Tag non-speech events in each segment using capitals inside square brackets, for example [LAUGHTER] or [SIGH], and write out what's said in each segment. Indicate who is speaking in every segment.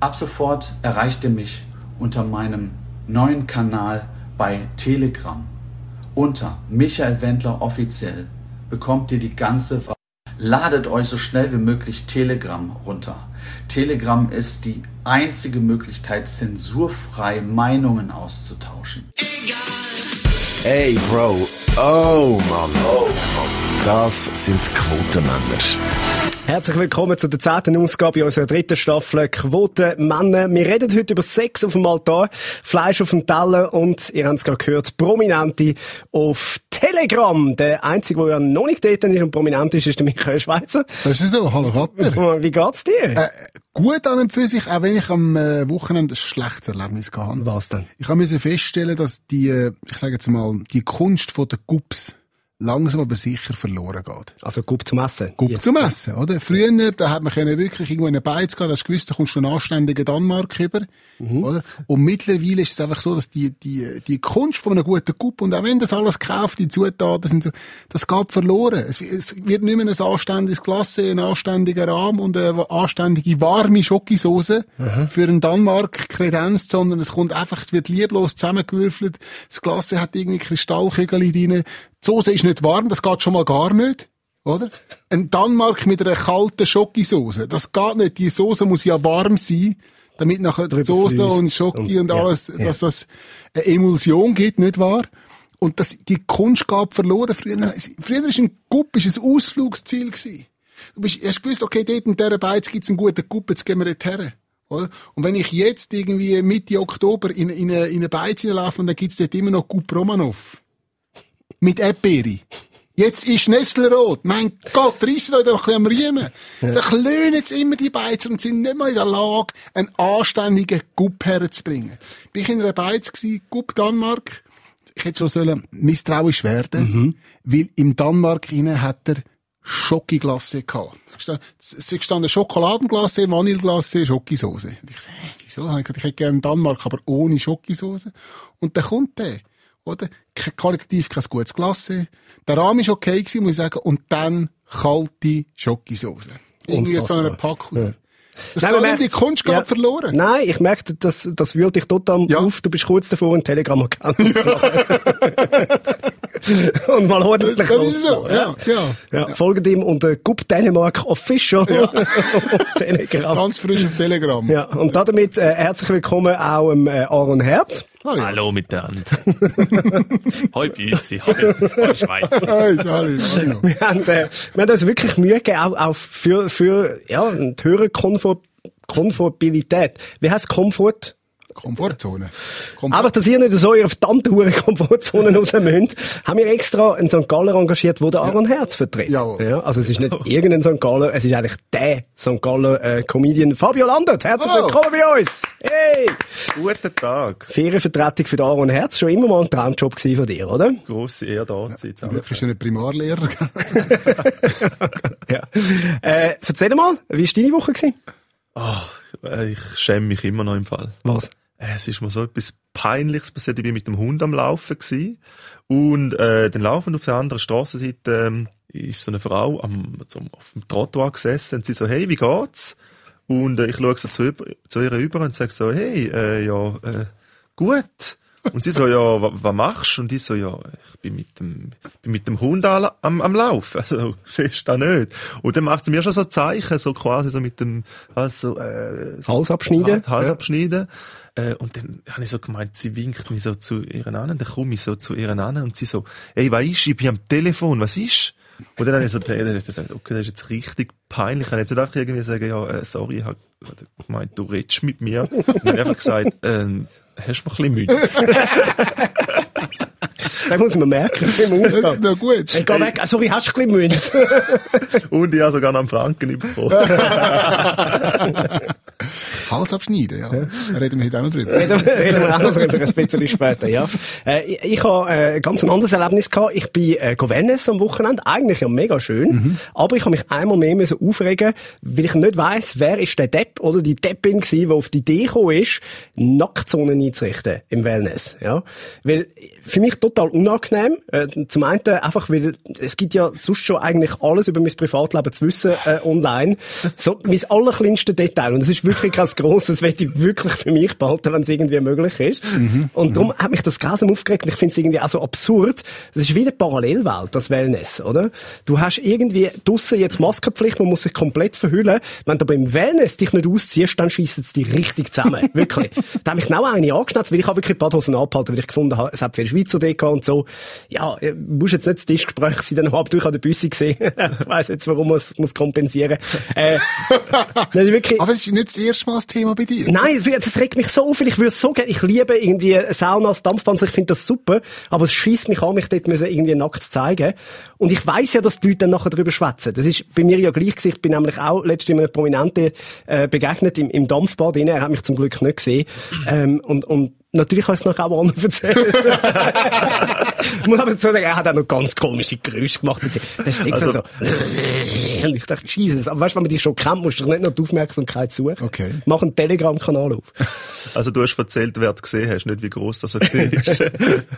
Speaker 1: Ab sofort erreicht ihr mich unter meinem neuen Kanal bei Telegram. Unter Michael Wendler offiziell bekommt ihr die ganze Wahrheit. Ladet euch so schnell wie möglich Telegram runter. Telegram ist die einzige Möglichkeit, zensurfrei Meinungen auszutauschen.
Speaker 2: Ey, Bro. Oh, Mann. Das sind Quotenmänner.
Speaker 3: Herzlich willkommen zu der zehnten Ausgabe unserer dritten Staffel Quote Männer. Wir reden heute über Sex auf dem Altar, Fleisch auf dem Teller und, ihr habt es gerade gehört, Prominente auf Telegram. Der Einzige, der ja noch nicht dort ist und prominent ist, ist der Michael Schweizer.
Speaker 4: Das ist so. Hallo Vater. [LAUGHS]
Speaker 3: Wie geht's dir?
Speaker 4: Äh, gut an und für sich, auch wenn ich am äh, Wochenende ein schlechtes Erlebnis hatte.
Speaker 3: Was denn?
Speaker 4: Ich musste feststellen, dass die, äh, ich sage jetzt mal, die Kunst von der Gups langsam aber sicher verloren geht.
Speaker 3: Also Gup zum Essen?
Speaker 4: Gup ja. zum Essen, oder? Früher, da hat man wirklich irgendwo in eine Beiz gehen, hast gewusst, da kommst du einen anständigen Danmark über, mhm. oder? Und mittlerweile ist es einfach so, dass die, die, die Kunst von einer guten Gup, und auch wenn das alles gekauft, die Zutaten sind so, das geht verloren. Es, es wird nicht mehr ein anständiges Glas, ein anständiger Rahmen und eine anständige warme Schokosauce mhm. für einen Danmark kredenzt, sondern es kommt einfach, es wird lieblos zusammengewürfelt, das Glas hat irgendwie Kristallkügel drin, die Soße ist nicht warm, das geht schon mal gar nicht. Oder? Ein Danmark mit einer kalten Schokosauce. Das geht nicht. Die Soße muss ja warm sein, damit nachher die Soße und Schoki und, und alles, ja, dass das eine Emulsion gibt, nicht wahr? Und das, die Kunst gab verloren. Früher, früher ist ein Gupp, ist ein Ausflugsziel gewesen. Du bist, hast gewusst, okay, dort in dieser Beiz gibt's einen guten Gupp, jetzt gehen wir dort her. Oder? Und wenn ich jetzt irgendwie Mitte Oktober in, in, eine, in eine Beiz laufe und dann gibt's dort immer noch Gupp Romanov mit Erdbeere. Jetzt ist Nesselrot. Mein Gott, reissen euch doch ein bisschen am Riemen. Ja. Da klönen jetzt immer die Beizer und sind nicht mal in der Lage, einen anständigen Gupp herzubringen. Bin ich in einer Beiz gewesen, Gupp Danmark. Ich hätte schon sollen misstrauisch werden, mhm. weil im Danmark rein hat er Schokoglasse gehabt. Es stand Schokoladenglasse, Vanilleglasse, Schokosauce. Ich so, hä, wieso? Ich hätte gerne Danmark, aber ohne Schokosauce. Und dann kommt der oder? Qualitativ kein gutes Klasse. Der Rahmen war okay gewesen, muss ich sagen. Und dann kalte Schokosauce. Irgendwie so eine Packung. Ja. Das Nein, merkt, die Kunst ja, verloren.
Speaker 3: Nein, ich merke, das, das wühlt dich total ja. auf. Du bist kurz davor, einen Telegram-Account zu machen. [LAUGHS] Und mal ordentlich das, das ist so, ja. Ja, ja. ja. Folgt ihm unter Gup Dänemark Official ja. [LAUGHS] auf Telegram.
Speaker 4: Ganz frisch auf Telegram.
Speaker 3: Ja, und damit äh, herzlich willkommen auch im äh, Aaron Herz.
Speaker 5: Hallo, Hallo miteinander. [LAUGHS] Hoi Büssi, hoi, hoi Schweiz. Hoi,
Speaker 3: hallo, Wir haben, äh, wir haben uns wirklich Mühe gegeben, auch, auch für, für ja, die höhere Komfortabilität. Wie heißt Komfort?
Speaker 4: Komfortzone.
Speaker 3: Komfort. Aber dass ihr nicht so ihre verdammte hure [LAUGHS] Komfortzone raus müsst, haben wir extra einen St. Galler engagiert, der Aaron ja. Herz vertritt. Ja. ja. Also es ist nicht irgendein St. Galler, es ist eigentlich der St. Galler äh, Comedian Fabio Landert. Herzlich oh. willkommen bei uns. Hey!
Speaker 5: Guten Tag.
Speaker 3: Ferienvertretung für Aaron Herz, schon immer mal ein Traumjob von dir, oder?
Speaker 5: Grosse Ehre da zu
Speaker 4: sein. Du bist ein Primarlehrer. [LAUGHS]
Speaker 3: ja. Äh, erzähl mal, wie war deine Woche? Gewesen?
Speaker 5: Oh, ich schäme mich immer noch im Fall.
Speaker 3: Was?
Speaker 5: Es ist mir so etwas Peinliches passiert. Ich bin mit dem Hund am Laufen gewesen. und äh, dann laufen auf der anderen Straßenseite ähm, ist so eine Frau am, so, auf dem Trottoir gesessen und sie so, hey, wie geht's? Und äh, ich schaue so zu, zu ihr über und sage so, hey, äh, ja, äh, gut. Und sie so, ja, was machst du? Und ich so, ja, ich bin mit dem, bin mit dem Hund am, am, Laufen. [LAUGHS] Also, siehst du da nicht. Und dann macht sie mir schon so Zeichen, so quasi so mit dem, also, äh,
Speaker 3: Hals abschneiden.
Speaker 5: Hals ja. abschneiden. Äh, und dann habe ich so gemeint, sie winkt mich so zu ihren an, dann komme ich so zu ihren an und sie so, ey, was ist? Ich bin am Telefon, was ist? Und dann habe ich so gedacht, okay, das ist jetzt richtig peinlich. Ich kann jetzt nicht einfach irgendwie sagen, ja, äh, sorry, ich habe gemeint, du redest mit mir. Und dann einfach gesagt, ähm, hast du mal ein bisschen Münze? [LAUGHS]
Speaker 3: Das muss man merken.
Speaker 4: Das ist noch gut.
Speaker 3: Hey, geh weg. Sorry, hast du ein bisschen Münze? [LAUGHS]
Speaker 5: Und ich habe sogar noch einen Franken bekommen. [LAUGHS]
Speaker 4: Abschneiden, ja. ja. Reden wir heute auch noch drüber.
Speaker 3: Reden, reden wir auch noch drüber, ein bisschen später, ja. Äh, ich, ich habe äh, ganz ein anderes Erlebnis gehabt. Ich bin äh, Wellness am Wochenende. Eigentlich ja mega schön. Mhm. Aber ich habe mich einmal mehr müssen aufregen, weil ich nicht weiss, wer ist der Depp oder die Deppin gewesen, die auf die Idee gekommen ist, Nacktzonen einzurichten im Wellness, ja. Weil, für mich total unangenehm. Äh, zum einen einfach, weil es gibt ja sonst schon eigentlich alles über mein Privatleben zu wissen äh, online. So, mein allerkleinste Detail. Und es ist wirklich kein das werde ich wirklich für mich behalten, wenn es irgendwie möglich ist.
Speaker 4: Mhm.
Speaker 3: Und darum hat mich das grausam aufgeregt und ich finde es irgendwie auch so absurd. Das ist wie eine Parallelwelt, das Wellness, oder? Du hast irgendwie draussen jetzt Maskenpflicht, man muss sich komplett verhüllen. Wenn du beim Wellness dich nicht ausziehst, dann schießt es dich richtig zusammen. [LAUGHS] wirklich. Da habe ich genau eine angeschnitzt, weil ich habe wirklich ein paar Hosen abgehalten, weil ich gefunden habe, es hat viel Schweizer Deko und so. Ja, äh, musst jetzt nicht das Tischgespräch sein, dann habe ich an der Büsse gesehen. [LAUGHS] ich weiss jetzt, warum man es muss kompensieren. Äh, [LAUGHS] das ist wirklich,
Speaker 4: Aber es ist nicht das erste Mal das Thema bei dir.
Speaker 3: Nein, das regt mich so auf, ich würde so gerne, ich liebe irgendwie Saunas, Dampfbahn, ich finde das super, aber es schießt mich an, mich dort müssen irgendwie nackt zeigen. Und ich weiß ja, dass die Leute dann nachher darüber schwätzen. Das ist bei mir ja gleich gewesen. Ich bin nämlich auch letztens einem Prominenten äh, begegnet im, im Dampfbad. Rein. Er hat mich zum Glück nicht gesehen. Ähm, und, und Natürlich habe ich es noch auch anderen [LAUGHS] erzählt. ich muss aber dazu sagen, er hat auch noch ganz komische Geräusche gemacht. Der ist also, so. [LAUGHS] Und ich dachte, Jesus. Aber weißt du, wenn man dich schon kennt, musst du nicht noch die Aufmerksamkeit suchen.
Speaker 4: Okay.
Speaker 3: Mach einen Telegram-Kanal auf. [LAUGHS]
Speaker 5: Also du hast erzählt, wer du gesehen hast, nicht wie groß das er ist.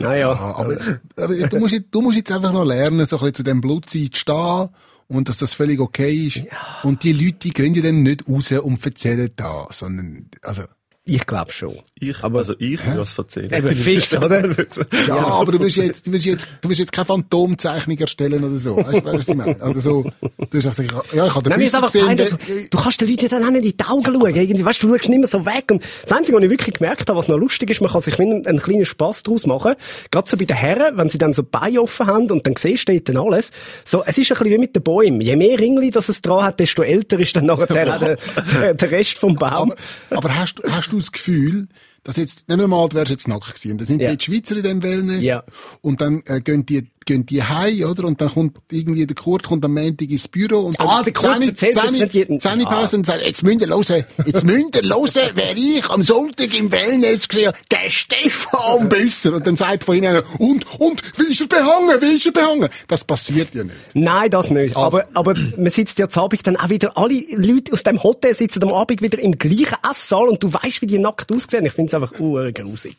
Speaker 3: naja.
Speaker 4: Ja, aber, aber du, musst, jetzt- du musst jetzt einfach noch lernen, so ein bisschen zu dem Blutsein zu stehen und dass das völlig okay ist. Und die Leute, die gehen ja dann nicht raus und erzählen da, sondern, also,
Speaker 3: Ich glaube schon.
Speaker 5: Ich, also ich will was erzählen.
Speaker 3: Eben fix, oder? [LAUGHS]
Speaker 4: ja, aber du willst jetzt, du willst jetzt, du willst jetzt keine Phantomzeichnung erstellen oder so. Weißt du, was ich meine? Also so, du hast gesagt, ja, ich habe den Büsser gesehen, der-
Speaker 3: Du kannst den Leuten dann auch nicht in die Augen schauen. Irgendwie, weißt du, du schaust nicht mehr so weg. Und das Einzige, was ich wirklich gemerkt habe, was noch lustig ist, man kann sich wie einen, einen kleinen Spass daraus machen. Gerade so bei den Herren, wenn sie dann so Beine offen haben und dann siehst du dann alles. So, es ist ein bisschen wie mit den Bäumen. Je mehr Ringli, das es dran hat, desto älter ist dann nachher der, der, der, der Rest vom Baum.
Speaker 4: Aber, aber hast, du- hast du das Gefühl, dass jetzt, nehmen wir mal, du wärst jetzt nackt gewesen, dann sind
Speaker 3: Ja.
Speaker 4: die Schweizer in dem Wellness,
Speaker 3: Ja.
Speaker 4: und dann äh, gehen die, gehen die heim, oder? Und dann kommt irgendwie der Kurt kommt am Montag ins Büro und dann
Speaker 3: Ah, der Kurt
Speaker 4: Zähne- Zähne-
Speaker 3: nicht jedem.
Speaker 4: Zähnepause und sagt, jetzt müsst ihr hören, jetzt müsst ihr hören, wer ich am Sonntag im Wellness gesehen der Stefan Büsser. Und dann sagt von ihnen einer, und, und, wie ist er behangen, wie ist er behangen? Das passiert ja nicht.
Speaker 3: Nein, das nicht. Aber, aber man sitzt ja zu Abend dann auch wieder, alle Leute aus dem Hotel sitzen am Abend wieder im gleichen Esssaal und du weißt, wie die nackt aussehen. Ich finde es einfach urgrusig.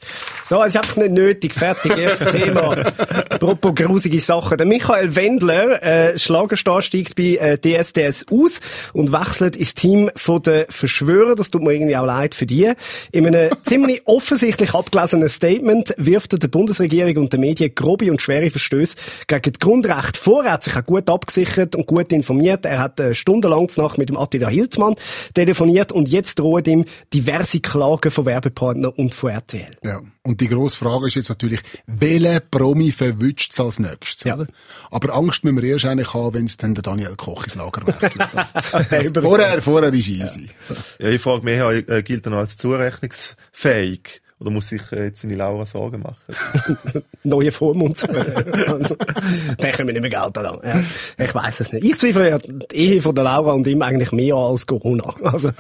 Speaker 3: So, es ist einfach nicht nötig. Fertig, erstes [LAUGHS] Thema. Apropos grusige Sachen. Der Michael Wendler, äh, Schlagerstar, steigt bei äh, DSDS aus und wechselt ins Team von den Verschwörer. Das tut mir irgendwie auch leid für die. In einem [LAUGHS] ziemlich offensichtlich abgelesenen Statement wirft er der Bundesregierung und den Medien grobe und schwere Verstöße gegen die Grundrechte vor. Er hat sich auch gut abgesichert und gut informiert. Er hat äh, stundenlang Nacht mit dem Attila Hilzmann telefoniert und jetzt drohen ihm diverse Klagen von Werbepartnern und von RTL.
Speaker 4: Ja. Und die grosse Frage ist jetzt natürlich, welcher Promi verwünscht es als nächstes,
Speaker 3: Ja.
Speaker 4: oder? Aber Angst müssen wir erst eigentlich haben, wenn es dann der Daniel Koch ins Lager wechselt. [LAUGHS] Also, vorher, vorher ist easy. So.
Speaker 5: Ja, ich frage mich, äh, gilt er noch als zurechnungsfähig? Oder muss sich äh, jetzt seine Laura Sorgen machen? [LAUGHS]
Speaker 3: neue Vormund zu also, Dann können wir nicht mehr Geld an. Ja, ich weiß es nicht. Ich zweifle ja die Ehe von der Laura und ihm eigentlich mehr an als Corona. Also,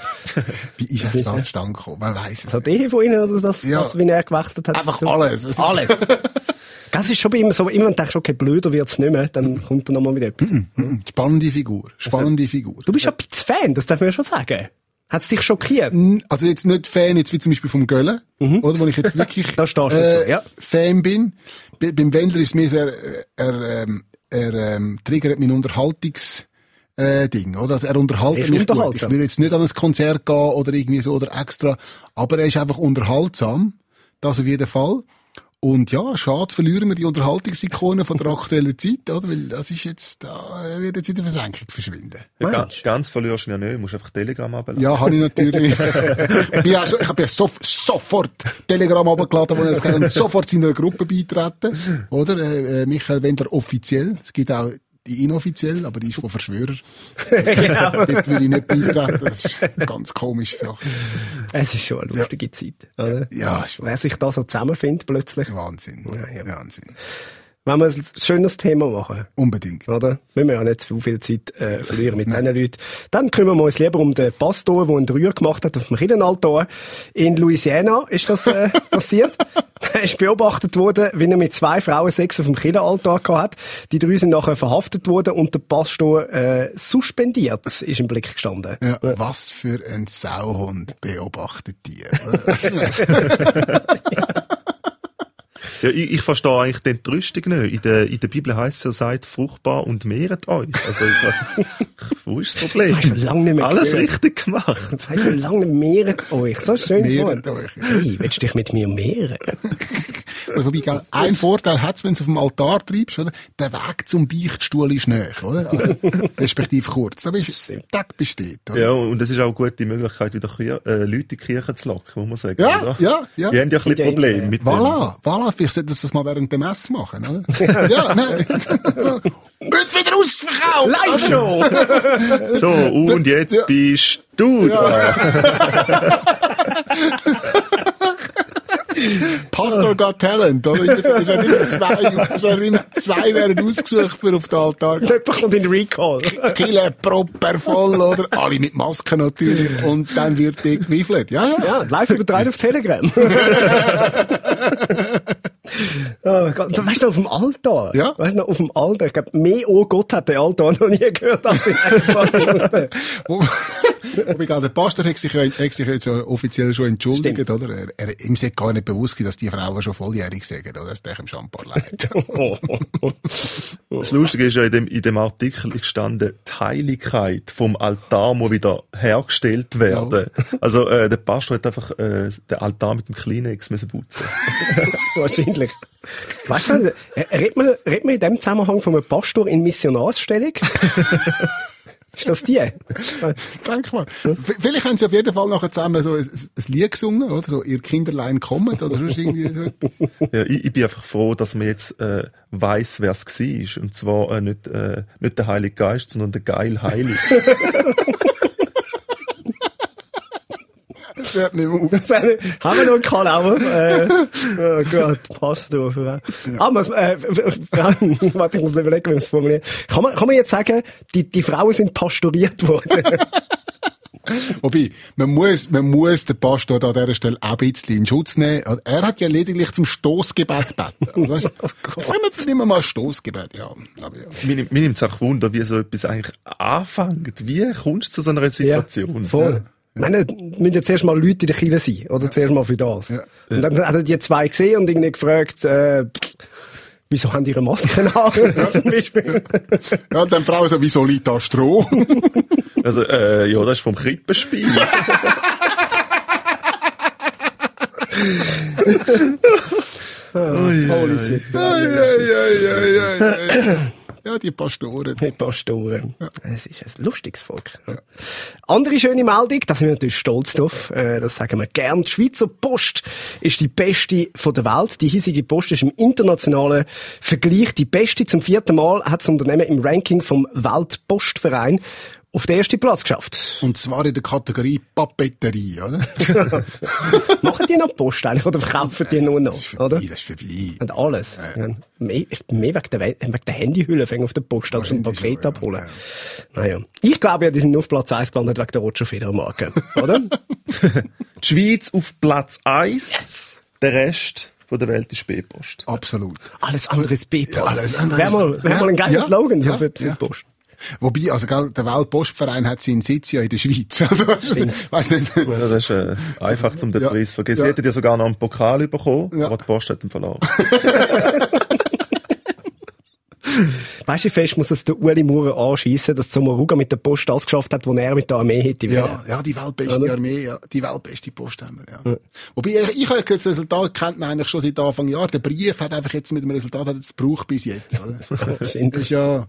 Speaker 4: Wie ist er da zustande gekommen? Man weiss es
Speaker 3: so
Speaker 4: nicht.
Speaker 3: die Ehe von ihnen oder das,
Speaker 4: Ja.
Speaker 3: das wie er gewechselt hat?
Speaker 4: Einfach
Speaker 3: So-
Speaker 4: alles. Es ist-
Speaker 3: Alles. Das ist schon bei ihm so, immer wenn du denkst, okay, blöder wird's nicht mehr, dann kommt er nochmal mit etwas.
Speaker 4: Mhm. Spannende Figur. Spannende Figur.
Speaker 3: Du bist ja ein bisschen Fan, das darf man ja schon sagen. Hat's dich schockiert?
Speaker 4: Also jetzt nicht Fan, jetzt wie zum Beispiel vom Gölle, oder, wo ich jetzt wirklich [LAUGHS]
Speaker 3: dazu, ja.
Speaker 4: Fan bin. Bei, beim Wendler ist mir sehr, äh, er, ähm, er ähm, triggert mein Unterhaltungs äh, Ding, oder? Also er
Speaker 3: Er
Speaker 4: unterhaltet
Speaker 3: ist
Speaker 4: mich gut. Ich will jetzt nicht an ein Konzert gehen oder irgendwie so oder extra, aber er ist einfach unterhaltsam, das auf jeden Fall. Und ja, schade, verlieren wir die Unterhaltungsikone von der [LAUGHS] aktuellen Zeit, oder? Weil das ist jetzt, da wird jetzt in der Versenkung verschwinden.
Speaker 5: Ja, ganz, ganz verlierst du ihn ja nicht, du musst einfach Telegram abladen.
Speaker 4: Ja, habe ich natürlich. [LAUGHS] ich bin ja so, ich habe ja sof sofort Telegram abgeladen, wo er und sofort seiner Gruppe beitreten. Oder? Äh, äh, Michael Wendler offiziell. Es gibt auch die inoffiziell, aber die ist von Verschwörer. [LAUGHS]
Speaker 3: genau. [LAUGHS]
Speaker 4: Dort will ich nicht beitreten. Das ist eine ganz komische Sache.
Speaker 3: Es ist schon eine lustige Zeit. Oder?
Speaker 4: Ja, ist
Speaker 3: Wer sich da so zusammenfindet plötzlich.
Speaker 4: Wahnsinn.
Speaker 3: Ja, ja.
Speaker 4: Wahnsinn.
Speaker 3: Wenn wir ein schönes Thema machen.
Speaker 4: Unbedingt.
Speaker 3: Oder? Müssen wir ja nicht zu viel Zeit äh, verlieren mit diesen Leuten. Dann kümmern wir uns lieber um den Pastor, der einen Dreier gemacht hat auf dem Kirchenaltar. In Louisiana ist das äh, [LAUGHS] passiert. Er ist beobachtet worden, wie er mit zwei Frauen Sex auf dem Kirchenaltar gehabt hat. Die drei sind nachher verhaftet worden und der Pastor äh, suspendiert ist im Blick gestanden.
Speaker 4: Ja, was für ein Sauhund beobachtet die. [LAUGHS]
Speaker 5: Ja, ich, ich verstehe eigentlich die Entrüstung nicht. In der, in der Bibel heisst es ja, seid fruchtbar und mehret euch. Also, ich weiss, [LAUGHS] wo ist das Problem?
Speaker 3: Hast du lange nicht mehr
Speaker 5: Alles
Speaker 3: gehört.
Speaker 5: richtig gemacht.
Speaker 3: Hast du lange mehret euch. So schön
Speaker 4: Mehret
Speaker 3: Wort.
Speaker 4: euch.
Speaker 3: Hey, willst du dich mit mir mehren? [LAUGHS]
Speaker 4: Also, wobei, gell, ein Vorteil hat's, wenn du auf dem Altar treibst, oder? Der Weg zum Beichtstuhl ist näher, oder? Also, [LAUGHS] respektive kurz. Da bist du, Tag besteht, oder?
Speaker 5: Ja, und es ist auch eine gute Möglichkeit, wieder äh, Leute in die Kirche zu locken, muss man sagen.
Speaker 4: Ja,
Speaker 5: oder?
Speaker 4: ja, ja.
Speaker 5: Die haben ja ein bisschen Probleme mit dem.
Speaker 4: Voilà, voilà, vielleicht sollten wir das mal während der Messe machen, oder? [LAUGHS] ja, nein. [LAUGHS] so, wird wieder ausverkauft!
Speaker 3: Live-Show! [LAUGHS]
Speaker 5: So, und jetzt
Speaker 4: Ja.
Speaker 5: bist du dran.
Speaker 4: Pastor got Talent, oder? Es werden immer zwei, es werden immer zwei werden ausgesucht für auf den Altar.
Speaker 3: Jemand kommt in den Recall.
Speaker 4: Kille proper voll, oder? Alle mit Masken natürlich. Und dann wird die gewiffelt. Ja, ja.
Speaker 3: Ja, live übertragen auf Telegram. Oh Gott. Und Weißt du, auf dem Altar?
Speaker 4: Ja.
Speaker 3: Weißt du, noch, auf dem Altar. Ich glaube, mehr Oh Gott hat der Altar noch nie gehört als in ein paar. [LAUGHS]
Speaker 4: Wo, gell, der Pastor hat sich, ja- hat sich jetzt ja offiziell schon entschuldigt,
Speaker 3: Stimmt.
Speaker 4: oder? Er, er, ihm ist gar nicht bewusst, dass die Frauen schon volljährig sind, oder? Das ist dem schon ein paar leid. [LAUGHS]
Speaker 5: Das Lustige ist ja, in dem, in dem Artikel ist gestanden, die Heiligkeit vom Altar muss wieder hergestellt werden. Also, äh, der Pastor hat einfach, äh, den Altar mit dem Kleenex müssen putzen. [LAUGHS]
Speaker 3: Wahrscheinlich. Weißt du, äh, redet man, redet man in dem Zusammenhang von einem Pastor in Missionarsstellung? [LAUGHS] Ist das die? [LAUGHS]
Speaker 4: Denk mal. Vielleicht haben sie auf jeden Fall nachher zusammen so ein, ein Lied gesungen, oder? So, ihr Kinderlein kommt, oder sonst irgendwie so etwas. [LAUGHS]
Speaker 5: Ja, ich, ich bin einfach froh, dass man jetzt äh, weiss, wer es war. Und zwar äh, nicht, äh, nicht der Heilige Geist, sondern der Geil Heilig. [LAUGHS]
Speaker 4: Das hört nicht mehr auf.
Speaker 3: Das haben wir noch einen Kalauer? Äh, oh Gott, Pastor. Ah, man, äh, [LAUGHS] warte, ich muss überlegen, wie man es formuliert. Kann man, kann man jetzt sagen, die, die Frauen sind pastoriert worden? [LAUGHS]
Speaker 4: Wobei, man muss, man muss den Pastor da an dieser Stelle auch ein bisschen in Schutz nehmen. Also, Er hat ja lediglich zum Stoßgebet gebeten. Weißt? [LAUGHS]
Speaker 3: Oh Gott.
Speaker 4: Ja, wir mal Stoßgebet, ja. Aber ja.
Speaker 5: mir, nimmt- mir nimmt es auch Wunder, wie so etwas eigentlich anfängt. Wie kommst du zu so einer Situation?
Speaker 3: voll. Ich meine, müssen ja zuerst mal Leute in der Kirche sein, oder? Zuerst mal für das.
Speaker 4: Ja.
Speaker 3: Und dann hat er die zwei gesehen und irgendwie gefragt, äh, wieso haben die ihre Masken [LAUGHS] an? Zum Beispiel.
Speaker 4: Ja, und dann Frau so, wieso liegt da Stroh? [LAUGHS]
Speaker 5: Also, äh, ja, das ist vom Krippenspiel. [LAUGHS]
Speaker 3: Holy shit.
Speaker 4: Ja, die Pastoren.
Speaker 3: Die Pastoren. Es ist ein lustiges Volk. Ja. Andere schöne Meldung, da sind wir natürlich stolz drauf, äh, das sagen wir gern. Die Schweizer Post ist die beste von der Welt. Die hiesige Post ist im internationalen Vergleich die beste. Zum vierten Mal hat das Unternehmen im Ranking vom Weltpostverein auf den ersten Platz geschafft.
Speaker 4: Und zwar in der Kategorie Papeterie, oder? [LAUGHS]
Speaker 3: Machen die noch Post eigentlich oder verkaufen die nur noch,
Speaker 4: Das ist vorbei,
Speaker 3: oder?
Speaker 4: das ist vorbei.
Speaker 3: Und alles. Ja. Mehr, mehr wegen der, We- wegen der Handyhülle fängt auf der Post als zum Paket
Speaker 4: schon, ja.
Speaker 3: abholen. Naja. Ich glaube ja, die sind nur auf Platz 1 gelandet wegen der Roger Federer Marke. Oder? [LAUGHS]
Speaker 5: Die Schweiz auf Platz 1. Der Rest von der Welt ist B-Post.
Speaker 4: Absolut.
Speaker 3: alles andere ist B-Post.
Speaker 4: Ja, alles andere
Speaker 3: Wäre
Speaker 4: ist-
Speaker 3: mal, wär
Speaker 4: Ja,
Speaker 3: mal ein geiler
Speaker 4: ja,
Speaker 3: Slogan
Speaker 4: ja,
Speaker 3: für, die Post.
Speaker 4: Wobei, also, gell, der Weltpostverein hat seinen Sitz ja in der Schweiz. [LAUGHS] Also, weiss nicht.
Speaker 5: Ja, das ist äh, einfach zum den
Speaker 4: Ja.
Speaker 5: Preis vergessen.
Speaker 4: Ja.
Speaker 5: Sie hätten ja sogar noch einen Pokal bekommen,
Speaker 4: Ja.
Speaker 5: aber die Post hat ihn verloren. [LAUGHS]
Speaker 3: Weißt du, wie fest muss es der Uli Maurer anschiessen, dass Zomaruga mit der Post das geschafft hat, was er mit der Armee hätte
Speaker 4: Ja,
Speaker 3: wollen?
Speaker 4: ja, die weltbeste
Speaker 3: Oder?
Speaker 4: Armee, ja, die weltbeste Post haben wir, ja. Wobei, ich, ich habe das Resultat kennt man eigentlich schon seit Anfang Jahr. Der Brief hat einfach jetzt mit dem Resultat hat es gebraucht bis jetzt, oder? [LAUGHS] Das ist ja,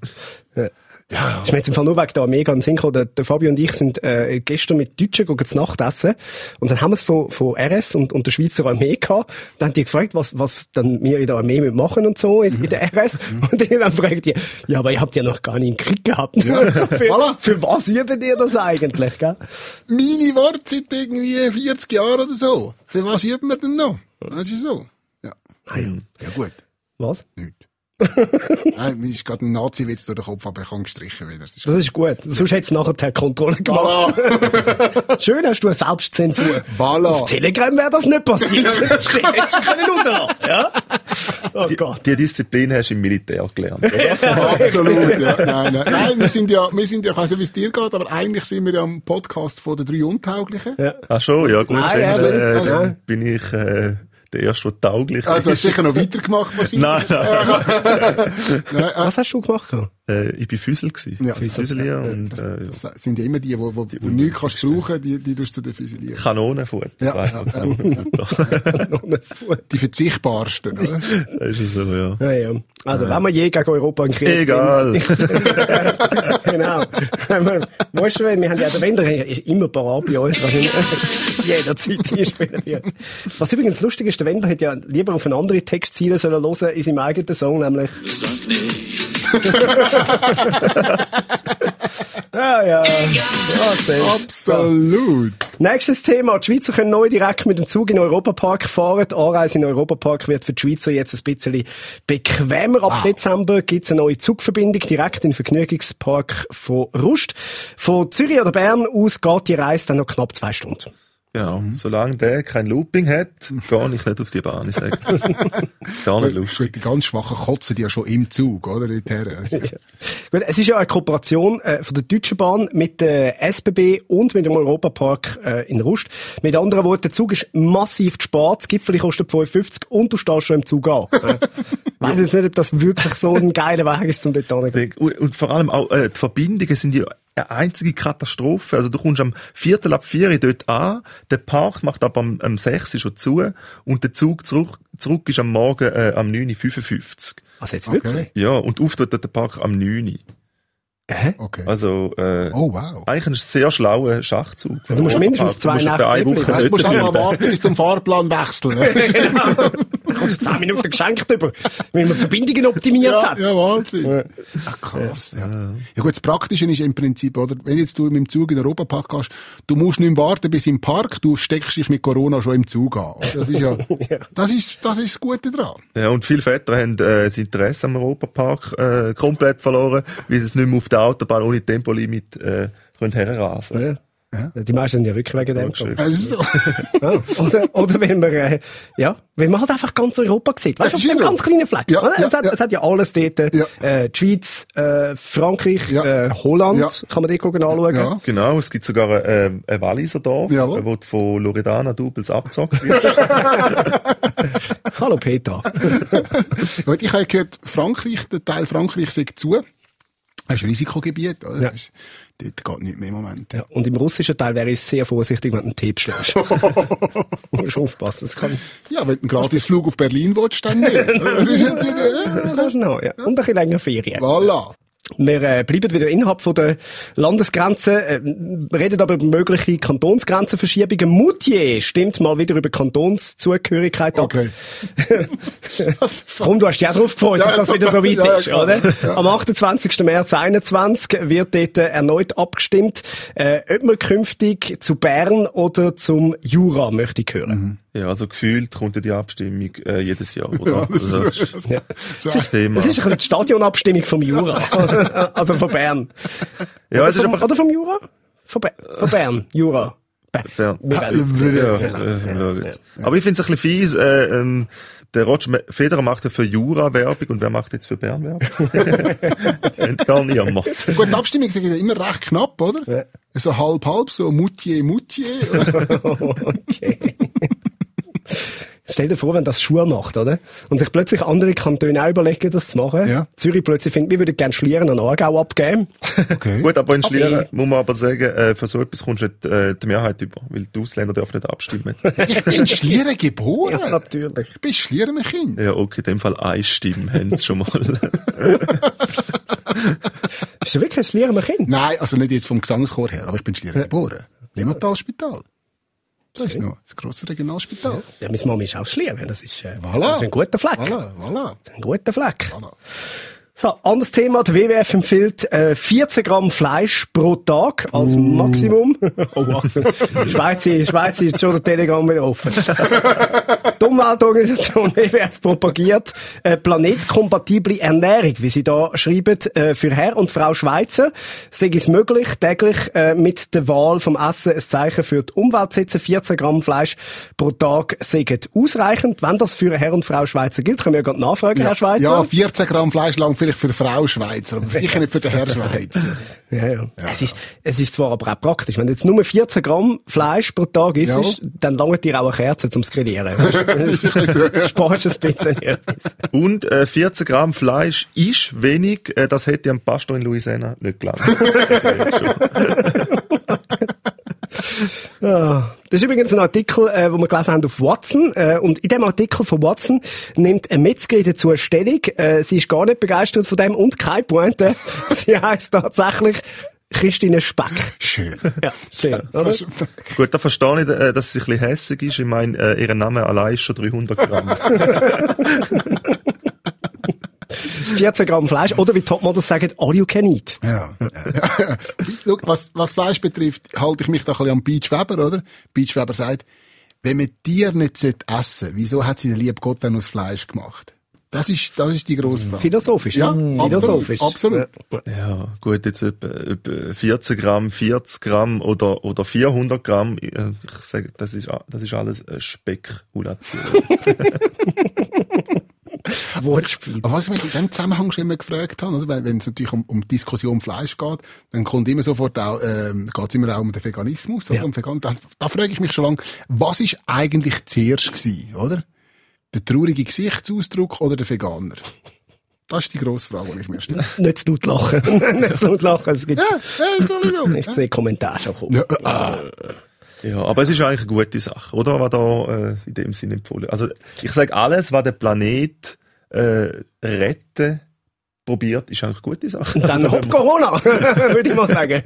Speaker 3: Ja.
Speaker 4: Ja,
Speaker 3: Ist mir jetzt im Fall nur wegen der Armee ganz Sinn gekommen. Der, der Fabio und ich sind äh, gestern mit Deutschen gegangen zu Nacht essen. Und dann haben wir es von, von RS und, und der Schweizer Armee gehabt. Dann haben die gefragt, was, was dann wir in der Armee machen und so, in, in der RS. Und dann fragt die, ja, aber ihr habt ja noch gar nicht einen Krieg gehabt.
Speaker 4: Ja, [LAUGHS]
Speaker 3: so, für,
Speaker 4: voilà.
Speaker 3: für was üben ihr das eigentlich, gell?
Speaker 4: meine Worte seit irgendwie 40 Jahren oder so. Für was üben wir denn noch? Das ist so. Ja.
Speaker 3: Ah, ja.
Speaker 4: Ja, gut.
Speaker 3: Was?
Speaker 4: Nicht. [LAUGHS] Nein, mir ist gerade ein Nazi-Witz durch den Kopf, aber ich kann gestrichen wieder. Das ist
Speaker 3: Das ist gut. Sonst hätte es nachher die Kontrolle gemacht.
Speaker 4: Voilà. [LAUGHS]
Speaker 3: Schön hast du eine Selbstzensur.
Speaker 4: Voilà.
Speaker 3: Auf Telegram wäre das nicht passiert. Das [LAUGHS] hättest du können rauslassen, ja? Oh Gott.
Speaker 5: Die Disziplin hast du im Militär gelernt. oder?
Speaker 4: Absolut, ja. Nein, nein. nein, wir sind ja, wir sind ja, ich weiss nicht, wie es dir geht, aber eigentlich sind wir ja am Podcast von den drei Untauglichen.
Speaker 3: Ja.
Speaker 5: Ach schon, ja gut.
Speaker 3: Nein,
Speaker 5: dann,
Speaker 3: ja,
Speaker 5: äh,
Speaker 3: Ja.
Speaker 5: bin ich äh, der erste, der tauglich
Speaker 4: Ah, du hast
Speaker 5: ist.
Speaker 4: sicher noch weitergemacht wahrscheinlich. [LAUGHS]
Speaker 5: Nein, nein. [LAUGHS]
Speaker 4: Nein, äh,
Speaker 3: Was hast du gemacht?
Speaker 5: äh, ich bin Füsel gewesen.
Speaker 4: Ja,
Speaker 5: Füselier und
Speaker 4: das,
Speaker 5: äh,
Speaker 4: das sind ja immer die, wo, wo, wo nichts kannst brauchen, die, die tust du den Füsilieren.
Speaker 5: Kanonenfutter.
Speaker 4: Ja, ja,
Speaker 5: du.
Speaker 4: Die verzichtbarsten, oder?
Speaker 5: Das [LAUGHS] ist so, ja.
Speaker 3: Ja, ja. Also, wenn wir je gegen Europa in Krieg
Speaker 5: Egal.
Speaker 3: sind. genau. Wenn weißt du, wir haben ja, der Wender ist immer parat bei uns, was jederzeit einspielen wird. Was übrigens lustig ist, der Wender hätte ja lieber auf eine andere Textziele sollen hören in seinem eigenen Song, nämlich. Ja, [LAUGHS] ja. ja sehr.
Speaker 4: Absolut.
Speaker 3: Nächstes Thema. Die Schweizer können neu direkt mit dem Zug in den Europapark fahren. Die Anreise in den Europapark wird für die Schweizer jetzt ein bisschen bequemer. Ab Dezember gibt's eine neue Zugverbindung direkt in den Vergnügungspark von Rust. Von Zürich oder Bern aus geht die Reise dann noch knapp zwei Stunden.
Speaker 5: Ja, solange der kein Looping hat, gehe ich nicht auf die Bahn, ich sage das. [LAUGHS] Gar nicht lustig.
Speaker 4: Die ganz schwachen kotzen die ja schon im Zug, oder? [LAUGHS]
Speaker 3: Gut, es ist ja eine Kooperation äh, von der Deutschen Bahn mit der SBB und mit dem Europapark äh, in Rust. Mit anderen Worten, der Zug ist massiv gespart. Das Gipfel kostet 55 und du stehst schon im Zug an. [LAUGHS] Äh, Weiss jetzt nicht, ob das wirklich so ein geiler Weg ist zum dort
Speaker 5: und vor allem auch, äh, die Verbindungen sind ja eine einzige Katastrophe. Also du kommst am Viertel ab vier dort an, der Park macht aber am, am 6 schon zu und der Zug zurück, zurück ist am Morgen äh, am 9.55
Speaker 3: Also jetzt wirklich?
Speaker 4: Okay.
Speaker 5: Ja, und auftritt dort der Park am 9.
Speaker 3: Hä?
Speaker 4: Okay.
Speaker 5: Also, äh,
Speaker 4: Oh, wow.
Speaker 5: eigentlich ein sehr schlauer Schachzug.
Speaker 3: du musst mindestens zwei.
Speaker 4: Ja, du musst auch mal warten bis zum Fahrplan wechseln. [LAUGHS] [LAUGHS]
Speaker 3: genau. Du kommst 10 Minuten geschenkt über, weil man Verbindungen optimiert
Speaker 4: Ja,
Speaker 3: hat.
Speaker 4: ja, Wahnsinn. Ach, krass, ja. Ja gut, das Praktische ist im Prinzip, oder, wenn jetzt du mit dem Zug in den Europapark gehst, du musst nicht mehr warten bis im Park, du steckst dich mit Corona schon im Zug an. Das ist [LAUGHS] ja, das ist, das ist das Gute dran.
Speaker 5: Ja, und viele Väter haben äh, das Interesse am Europapark äh, komplett verloren, weil sie es nicht mehr auf der Autobahn ohne Tempolimit äh, können herrasen
Speaker 3: Ja. Die meisten sind ja wirklich wegen dem gekommen.
Speaker 4: Es ist so.
Speaker 3: Ja. Oder, oder wenn man, äh, ja, wenn man halt einfach ganz Europa sieht. Weißt du,
Speaker 4: Das
Speaker 3: auf
Speaker 4: ist
Speaker 3: dem
Speaker 4: so.
Speaker 3: ganz kleinen Fleck.
Speaker 4: Ja,
Speaker 3: oder?
Speaker 4: ja,
Speaker 3: es, hat,
Speaker 4: ja.
Speaker 3: es hat ja alles dort.
Speaker 4: Ja.
Speaker 3: Äh, die Schweiz, äh, Frankreich,
Speaker 4: Ja.
Speaker 3: äh, Holland,
Speaker 4: Ja.
Speaker 3: kann man dort gucken, anschauen.
Speaker 4: Ja.
Speaker 5: Genau, es gibt sogar äh, ein Walliser Dorf, äh, wo du von Loredana Doubles abgezockt wird. [LAUGHS]
Speaker 3: Hallo Peter. [LAUGHS]
Speaker 4: Ich habe gehört, Frankreich, der Teil Frankreich sagt zu. Das ist ein Risikogebiet, oder?
Speaker 3: Ja.
Speaker 4: Das ist, dort geht nicht mehr im Moment.
Speaker 3: Ja, und im russischen Teil wäre ich sehr vorsichtig, wenn du einen Tipp stellst. [LAUGHS] musst aufpassen. Es kann,
Speaker 4: Ja, wenn du einen Gratisflug auf Berlin willst, dann nicht. [LAUGHS] Das ist natürlich,
Speaker 3: du ja. Und ein bisschen länger Ferien.
Speaker 4: Voilà.
Speaker 3: Wir äh, bleiben wieder innerhalb von der Landesgrenzen, äh, reden aber über mögliche Kantonsgrenzenverschiebungen. Moutier stimmt mal wieder über Kantonszugehörigkeit ab.
Speaker 4: Okay. [LAUGHS]
Speaker 3: Komm, du hast dich auch darauf gefreut, dass das wieder so weit ist, oder? Am 28. März 2021 wird dort äh, erneut abgestimmt, äh, ob man künftig zu Bern oder zum Jura möchte ich hören.
Speaker 5: Ja, also gefühlt kommt ja die Abstimmung äh, jedes Jahr, oder? [LAUGHS] also, das ist
Speaker 3: Ja.
Speaker 5: das Thema.
Speaker 3: Das ist ein bisschen die Stadionabstimmung vom Jura. [LAUGHS] also von Bern.
Speaker 5: ja,
Speaker 3: oder,
Speaker 5: es ist
Speaker 3: vom,
Speaker 5: aber...
Speaker 3: oder vom Jura? Von, Ber von Bern. Jura. Bern.
Speaker 5: Ja. Ja. Aber ich finde es ein bisschen fies, äh, ähm, der Roger Federer macht ja für Jura Werbung und wer macht jetzt für Bern Werbung? [LAUGHS] Kennt gar niemand.
Speaker 4: Gut, die Abstimmung ist ja immer recht knapp, oder?
Speaker 3: Ja.
Speaker 4: So halb-halb, so Moutier, Moutier.
Speaker 3: okay. Stell dir vor, wenn das Schuhe macht, oder? Und sich plötzlich andere Kantone auch überlegen, das zu machen.
Speaker 4: Ja.
Speaker 3: Zürich plötzlich findet, wir würden gerne Schlieren an Aargau abgeben.
Speaker 4: Okay.
Speaker 5: Gut, aber in Schlieren
Speaker 3: Okay.
Speaker 5: muss man aber sagen, äh, für so etwas kommst du nicht äh, die Mehrheit über, weil die Ausländer dürfen nicht abstimmen.
Speaker 4: Ich bin in Schlieren geboren. [LAUGHS]
Speaker 3: Ja, natürlich.
Speaker 4: Ich bin Schlieren Kind.
Speaker 5: ja, okay, in dem Fall eine Stimme haben sie schon mal. [LAUGHS]
Speaker 3: Ist das wirklich ein Schlieren Kind?
Speaker 4: Nein, also nicht jetzt vom Gesangschor her, aber ich bin Schlieren geboren. Limmatal-Spital. Das ist noch das grosse Regionalspital.
Speaker 3: Ja, meine Mama ist auch Schlieren. Das ist, äh,
Speaker 4: Voilà.
Speaker 3: das ist ein guter Fleck.
Speaker 4: Voilà, voilà.
Speaker 3: Ein guter Fleck.
Speaker 4: voilà.
Speaker 3: So, anderes Thema. Der WWF empfiehlt äh, 14 Gramm Fleisch pro Tag als
Speaker 4: Uh.
Speaker 3: Maximum. [LAUGHS] oh, Achtung. Schweiz, Schweiz ist schon der Telegram wieder offen. [LAUGHS] die Umweltorganisation WWF propagiert äh, planetkompatible Ernährung, wie sie da schreiben, äh, für Herr und Frau Schweizer. Sei es möglich, täglich äh, mit der Wahl vom Essen ein Zeichen für die Umwelt zu setzen. 14 Gramm Fleisch pro Tag seien ausreichend. Wenn das für Herr und Frau Schweizer gilt, können wir ja gerade nachfragen, Herr Schweizer.
Speaker 4: Ja, 14 Gramm Fleisch lang vielleicht für die Frau Schweizer, aber sicher nicht für den Herr Schweizer. [LAUGHS]
Speaker 3: Ja, ja. Es, ist, es ist zwar aber auch praktisch. Wenn du jetzt nur 14 Gramm Fleisch pro Tag isst,
Speaker 4: Ja.
Speaker 3: dann langt dir auch eine Kerze zum Grillieren. [LAUGHS] Du sparst ein bisschen etwas.
Speaker 5: Und äh, 14 Gramm Fleisch ist wenig. Äh, das hätte am Pastor in Louisiana nicht gelangt. [LAUGHS]
Speaker 3: Ja. Das ist übrigens ein Artikel, äh, wo wir gelesen haben auf Watson. Äh, und in dem Artikel von Watson nimmt eine Metzgerin dazu eine Stellung. Äh, sie ist gar nicht begeistert von dem und keine Pointe. [LAUGHS] sie heisst tatsächlich Christine Speck.
Speaker 4: Schön.
Speaker 3: Ja, schön, oder?
Speaker 5: Gut, da verstehe ich, äh, dass sie ein bisschen hässig ist. Ich meine, äh, ihr Name allein ist schon 300 Gramm. [LAUGHS]
Speaker 3: 14 Gramm Fleisch. Oder wie Topmodels sagen, all you can eat.
Speaker 4: Ja. ja. [LAUGHS] Schau, was, was Fleisch betrifft, halte ich mich da ein bisschen am Beach Weber, oder? Beach Weber sagt, wenn man Tier nicht sollte essen wieso hat sie der liebe Gott dann aus Fleisch gemacht? Das ist, das ist die grosse Frage.
Speaker 3: Philosophisch.
Speaker 4: Ja,
Speaker 3: philosophisch.
Speaker 4: absolut,
Speaker 5: Ja, gut, jetzt etwa, etwa 14 Gramm, 40 Gramm oder, oder 400 Gramm. Ich, sage, das ist, das ist alles Spekulation. [LAUGHS] [LAUGHS] [LAUGHS]
Speaker 3: Wortspiel.
Speaker 4: Aber was ich mich in dem Zusammenhang schon immer gefragt habe, also wenn, es natürlich um, um Diskussion Fleisch geht, dann kommt immer sofort auch, ähm, geht es immer auch um den Veganismus, oder?
Speaker 3: Ja.
Speaker 4: Um Vegan da, da frage ich mich schon lange, was ist eigentlich zuerst gewesen, oder? Der traurige Gesichtsausdruck oder der Veganer? Das ist die grosse Frage, die ich mir stelle.
Speaker 3: Nicht zu laut lachen. [LAUGHS] nicht zu laut lachen. Es gibt,
Speaker 4: Ja, Entschuldigung. [LAUGHS]
Speaker 3: ich sehe Kommentare kommen.
Speaker 4: Ja, ah,
Speaker 5: Ja, aber es ist eigentlich eine gute Sache, oder? Was da äh, in dem Sinne empfohlen. Also ich sage, alles, was der Planet äh, retten probiert, ist eigentlich eine gute Sache.
Speaker 3: Dann
Speaker 5: Also,
Speaker 3: hopp Corona, [LAUGHS] würde ich mal sagen.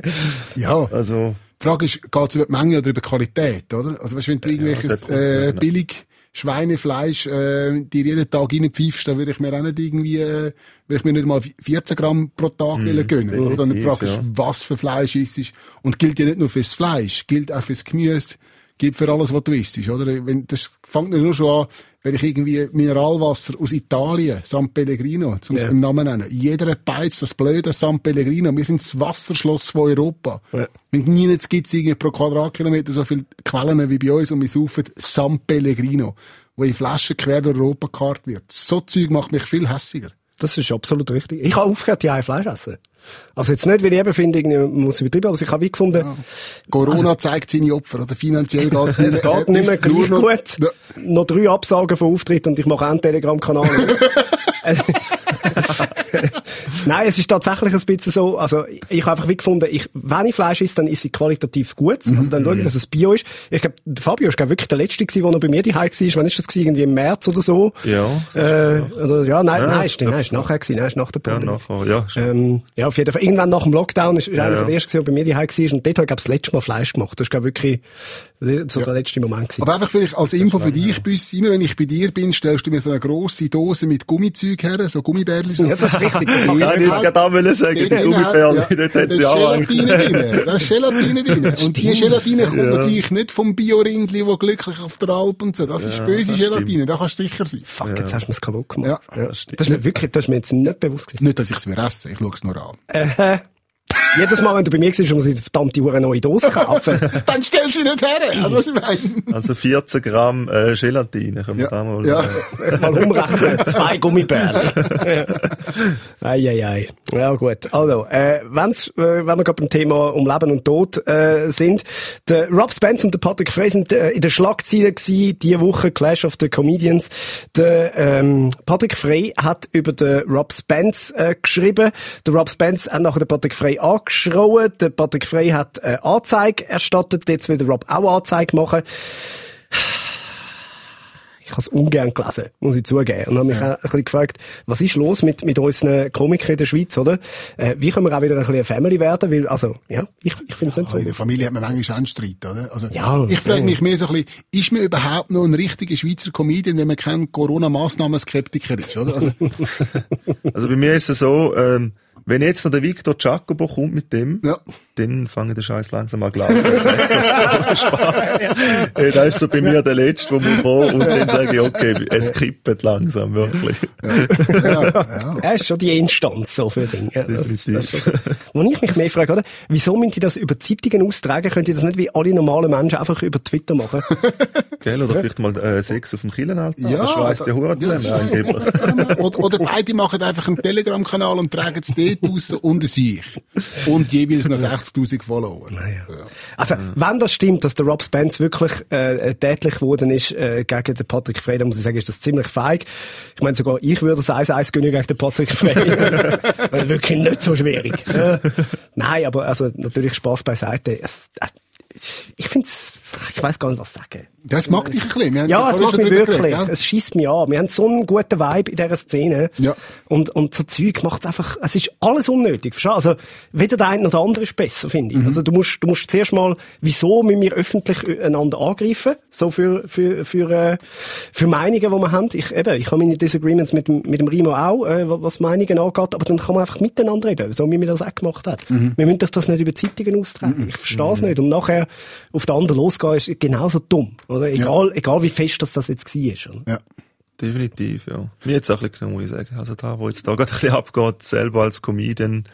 Speaker 4: ja.
Speaker 5: Also,
Speaker 4: Die Frage ist, geht es über die Menge oder über die Qualität, oder? Also, weißt, wenn du irgendwelches
Speaker 5: hat
Speaker 4: äh,
Speaker 5: ja.
Speaker 4: billig Schweinefleisch äh, dir jeden Tag reinpfeifst, dann würde ich mir auch nicht irgendwie, äh, würde ich mir nicht mal 14 Gramm pro Tag mm, gönnen. Oder? Die Frage ist,
Speaker 5: definitiv,
Speaker 4: was für Fleisch isst. Und gilt ja nicht nur fürs Fleisch, gilt auch fürs Gemüse, gilt für alles, was du isst, oder? Wenn, das fängt nur schon an, wenn ich irgendwie Mineralwasser aus Italien, San Pellegrino, zum
Speaker 3: Ja.
Speaker 4: Namen nennen, jeder beizt das blöde San Pellegrino. Wir sind das Wasserschloss von Europa.
Speaker 3: Ja.
Speaker 4: Und nie gibt es irgendwie pro Quadratkilometer so viele Quellen wie bei uns und wir saufen San Pellegrino, wo in Flaschen quer durch Europa gekarrt wird. So Zeug macht mich viel hässiger.
Speaker 3: Das ist absolut richtig. Ich habe aufgehört, ja, Fleisch essen. Also jetzt nicht, weil ich eben finde, irgendwie man muss übertrieben, aber ich habe wie gefunden,
Speaker 4: Corona zeigt seine Opfer, oder finanziell geht's [LAUGHS]
Speaker 3: es geht nicht mehr gleich
Speaker 4: noch-
Speaker 3: gut.
Speaker 4: Ja.
Speaker 3: Noch drei Absagen von Auftritten und ich mache einen Telegram-Kanal. [LAUGHS] [LAUGHS] Nein, es ist tatsächlich ein bisschen so, also ich habe einfach wie gefunden, ich, wenn ich Fleisch esse, dann ist sie qualitativ gut.
Speaker 4: Mhm.
Speaker 3: Also dann schaue ich, dass es Bio ist. Ich glaube, Fabio ist glaub, wirklich der Letzte gewesen, der noch bei mir daheim war. Wann ist das gewesen? Irgendwie im März oder so?
Speaker 5: Ja,
Speaker 3: Äh, oder, ja, nein,
Speaker 5: Ja,
Speaker 3: nein, ist,
Speaker 5: ja.
Speaker 3: nein, ist nachher gewesen, nein, ist nach der
Speaker 5: ja,
Speaker 3: Pandemie.
Speaker 5: nachher, ja.
Speaker 3: Ähm, ja, auf jeden Fall. Irgendwann nach dem Lockdown ist, ist einer
Speaker 5: ja.
Speaker 3: der ersten, der bei mir daheim war. Und dort habe ich, glaub, das letzte Mal Fleisch gemacht. Das war, glaub, wirklich so der letzte Moment. Gewesen.
Speaker 4: Aber einfach vielleicht als Info für dich, Büss, immer wenn ich bei dir bin, stellst du mir so eine grosse Dose mit Gummizeug her, so Gummibärli. So.
Speaker 3: Ja, das ist richtig. Das
Speaker 5: Ja, ich wollte gerade auch sagen, die Gummibärli,
Speaker 4: ja,
Speaker 5: dort
Speaker 4: da
Speaker 5: hat
Speaker 4: ist
Speaker 5: sie auch
Speaker 4: Gelatine. Da ist Gelatine drin. Und die Gelatine kommt natürlich nicht vom Biorindli, wo glücklich auf der Alp und so. Das ist böse
Speaker 5: das
Speaker 4: Gelatine, da kannst du sicher sein.
Speaker 3: Fuck, jetzt hast du mir es kaputt gemacht.
Speaker 4: Ja.
Speaker 3: Ja. Das ist mir wirklich, das ist mir jetzt nicht bewusst gewesen.
Speaker 4: Nicht, dass ich es mir esse, ich schaue es nur an.
Speaker 3: Äh, jedes Mal, wenn du bei mir bist, muss ich eine verdammte Uhr neue Dose kaufen. [LAUGHS]
Speaker 4: Dann stell sie nicht her, also was ich meine.
Speaker 5: Also 14 Gramm äh, Gelatine, können wir
Speaker 4: Ja,
Speaker 5: da mal...
Speaker 4: ja.
Speaker 5: Äh,
Speaker 3: Mal umrechnen. [LAUGHS] Zwei Gummibärchen. [LAUGHS] ja. Ei, ei. Ja, gut. Also, äh, wenn's, äh, wenn wir gerade beim Thema um Leben und Tod äh, sind, der Rob Spence und der Patrick Frey sind äh, in der Schlagzeile gewesen, diese Woche Clash of the Comedians. Der ähm, Patrick Frey hat über den Rob Spence äh, geschrieben. Der Rob Spence hat nachher den Patrick Frey angeschrien. Der Patrick Frey hat äh, Anzeige erstattet. Jetzt will der Rob auch Anzeige machen. Ich habe es ungern gelesen, muss ich zugeben. Und habe mich auch ein bisschen gefragt, was ist los mit, mit unseren Komikern in der Schweiz, oder? Äh, wie können wir auch wieder ein bisschen eine Family werden? Weil, also, ja, ich, ich finde es nicht
Speaker 4: Also in der
Speaker 3: so.
Speaker 4: Familie hat man manchmal auch einen Streit, oder? Also,
Speaker 3: Ja,
Speaker 4: ich frage
Speaker 3: ja.
Speaker 4: mich mehr so ein bisschen, ist man überhaupt noch ein richtiger Schweizer Comedian, wenn man kein Corona-Massnahmen-Skeptiker ist, oder? Also, [LAUGHS]
Speaker 5: Also bei mir ist es so, ähm, wenn jetzt noch der Victor Giacobo kommt mit dem,
Speaker 4: Ja.
Speaker 5: dann fange den Scheiß langsam an glauben. Das ist echt das so [LAUGHS] Spaß. Äh, Da ist so bei mir der Letzte, wo man kommt und dann sage ich, okay, es kippt langsam, wirklich.
Speaker 4: ja, ja. [LAUGHS]
Speaker 3: Er ist schon die Instanz so für Dinge. Ja, das, ist- das so. Wo ich mich mehr frage, oder? Wieso müssen die das über Zeitungen austragen? Könnt ihr das nicht wie alle normalen Menschen einfach über Twitter machen? [LAUGHS]
Speaker 5: Gell? Oder vielleicht mal äh, Sex auf dem Killenaltar.
Speaker 4: Ja,
Speaker 5: das schweißt ja Huren
Speaker 4: das
Speaker 5: angeblich.
Speaker 4: zusammen. Oder, oder beide machen einfach einen Telegram-Kanal und tragen es dort raus und ein sich. Und jeweils noch 60.000 Follower. Ja.
Speaker 3: Also, wenn das stimmt, dass der Rob Spence wirklich äh, tätlich geworden ist äh, gegen den Patrick Frey, dann muss ich sagen, ist das ziemlich feig. Ich meine, sogar ich würde das 1-1 gönnen gegen den Patrick Frey. [LAUGHS] das wirklich nicht so schwierig. Nein, aber also natürlich Spaß beiseite. Es, ich finde es, ich weiß gar nicht, was sagen.
Speaker 4: Das mag dich ein bisschen.
Speaker 3: Ja, es
Speaker 4: schon
Speaker 3: mich wirklich.
Speaker 4: geredet, gell?
Speaker 3: es schießt mich an. Wir haben so einen guten Vibe in dieser Szene.
Speaker 4: Ja.
Speaker 3: Und, und so Zeug macht es einfach, es ist alles unnötig. Verstehst? Also, weder der eine noch der andere ist besser, finde ich.
Speaker 4: Mhm.
Speaker 3: Also, du musst, du musst zuerst mal, wieso müssen wir öffentlich einander angreifen? So für, für, für, äh, für Meinungen, die wir haben. Ich, eben, ich habe meine Disagreements mit dem, mit dem Rimo auch, äh, was Meinungen angeht, aber dann kann man einfach miteinander reden, so wie wir das auch gemacht haben.
Speaker 4: Mhm.
Speaker 3: Wir müssen das nicht über Zeitungen austragen. Ich verstehe es nicht. Und nachher auf den anderen losgehen ist genauso dumm. Oder? Egal, egal wie fest das, das jetzt war. Oder?
Speaker 4: Ja.
Speaker 5: Definitiv, ja. Mir jetzt auch ein bisschen genommen, muss ich sagen. Also da, wo jetzt da gerade ein bisschen abgeht, selber als Comedian,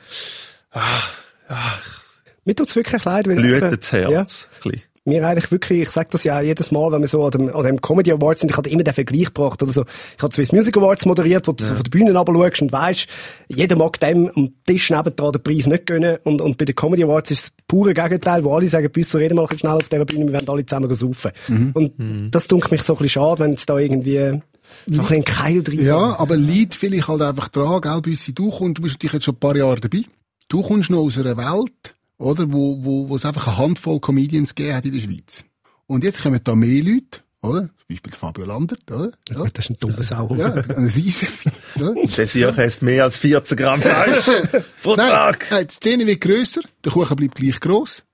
Speaker 3: Mir tut's wirklich leid, weil
Speaker 5: blüht
Speaker 3: eben-
Speaker 5: das Herz. ein bisschen.
Speaker 3: Mir eigentlich wirklich, ich sag das ja auch jedes Mal, wenn wir so an dem, an dem Comedy Awards sind, ich hatte immer den Vergleich gebracht, oder so. Ich habe Swiss Music Awards moderiert, wo du so von der Bühne runter schaust und weisst, jeder mag dem am Tisch nebendran den Preis nicht gönnen. Und, und bei den Comedy Awards ist das pure Gegenteil, wo alle sagen, Büsser, reden mal ein bisschen schnell auf dieser Bühne, wir werden alle zusammen saufen. Und das dunkelt mich so ein bisschen schade, wenn jetzt da irgendwie so ein bisschen ein Keil drin
Speaker 4: Ja, aber liegt vielleicht halt einfach dran, gell, Büssi, du kommst, du bist natürlich jetzt schon ein paar Jahre dabei. Du kommst noch aus einer Welt, oder, wo, wo, wo es einfach eine Handvoll Comedians gegeben hat in der Schweiz. Und jetzt kommen da mehr Leute, oder? Zum Beispiel Fabio Landert, oder? Ja.
Speaker 3: Gut, Das ist ein dummer Sau.
Speaker 4: Ja, ein riesen?
Speaker 5: Der Sieg heißt mehr als 14 Gramm Fleisch [LAUGHS] pro
Speaker 4: Nein,
Speaker 5: Tag.
Speaker 4: nein, die Szene wird grösser, der Kuchen bleibt gleich gross.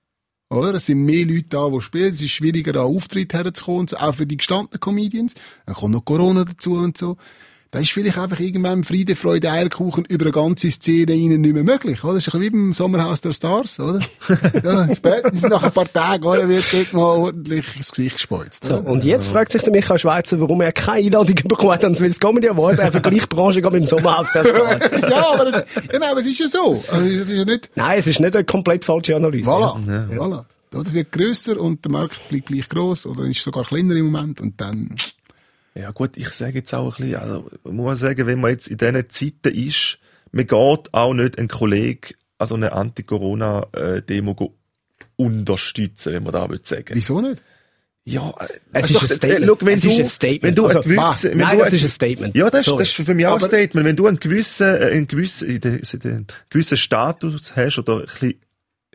Speaker 4: Oder? Es sind mehr Leute da, die spielen. Es ist schwieriger, an Auftritt herzukommen, auch für die gestandenen Comedians. Dann kommt noch Corona dazu und so. Da ist vielleicht einfach irgendwann Friede, Freude, Eierkuchen über eine ganze Szene rein nicht mehr möglich, oder? Das ist ein bisschen wie beim Sommerhaus der Stars, oder? [LAUGHS] ja, spätestens nach ein paar Tagen, oder? Wird dort mal ordentlich ins Gesicht gespeuzt.
Speaker 3: So, und jetzt fragt sich der Michael Schweizer, warum er keine Einladung bekommen hat an Swiss Comedy Awards. Er vergleicht die Branche mit dem Sommerhaus der Stars. [LAUGHS]
Speaker 4: ja, aber, ja, nein, aber es ist ja so. Also, es ist ja nicht,
Speaker 3: Nein, es ist nicht eine komplett falsche Analyse.
Speaker 4: Voilà, voilà. Das wird grösser und der Markt bleibt gleich gross oder ist sogar kleiner im Moment und dann,
Speaker 5: Ja gut, ich sage jetzt auch ein bisschen, also man muss sagen, wenn man jetzt in diesen Zeiten ist, man geht auch nicht einen Kollegen an so eine Anti-Corona-Demo unterstützen, wenn man da will sagen.
Speaker 4: wieso nicht?
Speaker 5: Ja,
Speaker 3: Es
Speaker 5: äh,
Speaker 3: ist ein Statement.
Speaker 5: schau, wenn
Speaker 3: Es
Speaker 5: du,
Speaker 3: ist ein Statement.
Speaker 5: Wenn du
Speaker 3: Also,
Speaker 5: ein wenn
Speaker 3: nein,
Speaker 5: du
Speaker 3: das ist ein Statement.
Speaker 5: Ja, das,
Speaker 3: Sorry.
Speaker 5: das ist für mich auch ein Statement. Wenn du einen gewissen, äh, einen gewissen, einen gewissen Status hast oder ein bisschen,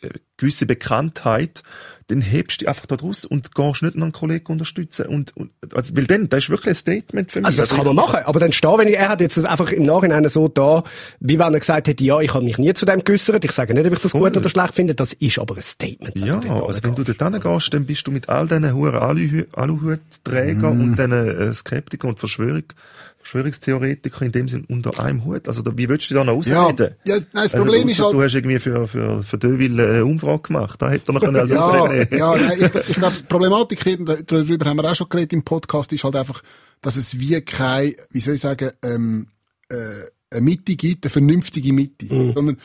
Speaker 5: äh, gewisse Bekanntheit, dann hebst du dich einfach da draus und gehst nicht noch einen Kollegen unterstützen. Und, und, also, weil dann, das ist wirklich ein Statement für mich.
Speaker 3: Also das kann man machen, aber dann stehen, wenn ich, er hat jetzt das einfach im Nachhinein so da, wie wenn er gesagt hätte, ja, ich habe mich nie zu dem geäussert, ich sage nicht, ob ich das gut oder schlecht finde, das ist aber ein Statement.
Speaker 5: Ja, also wenn du dort hingehst, dann bist du mit all diesen hohen Aluhu- Aluhutträgern und diesen äh, Skeptikern und Verschwörung, Verschwörungstheoretikern in dem Sinn unter einem Hut. Also da, wie willst du dich da noch
Speaker 4: Ja,
Speaker 5: ausreden?
Speaker 4: ja, nein, das
Speaker 5: Also,
Speaker 4: Problem ist halt,
Speaker 5: Du hast irgendwie für, für, für Döville eine Umfrage gemacht. Da hätte er noch [LAUGHS] können als
Speaker 4: ja,
Speaker 5: ausreden.
Speaker 4: ja, nein, ich, ich glaube, die Problematik, hier, darüber haben wir auch schon geredet im Podcast, ist halt einfach, dass es wie kein, wie soll ich sagen, ähm, äh, eine Mitte gibt, eine vernünftige Mitte. Sondern